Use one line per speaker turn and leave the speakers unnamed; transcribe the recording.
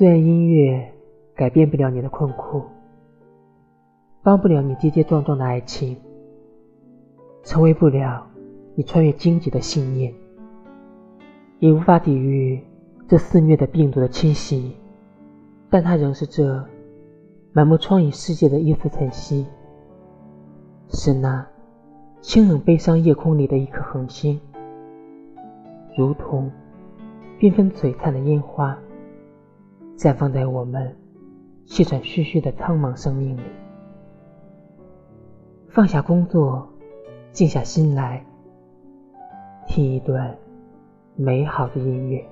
虽然音乐改变不了你的困苦，帮不了你跌跌撞撞的爱情，成为不了你穿越荆棘的信念，也无法抵御这肆虐的病毒的侵袭，但它仍是这满目疮痍世界的一丝晨曦，是那清冷悲伤夜空里的一颗恒星，如同缤纷璀璨的烟花。绽放在我们气喘吁吁的苍茫生命里。放下工作，静下心来，听一段美好的音乐。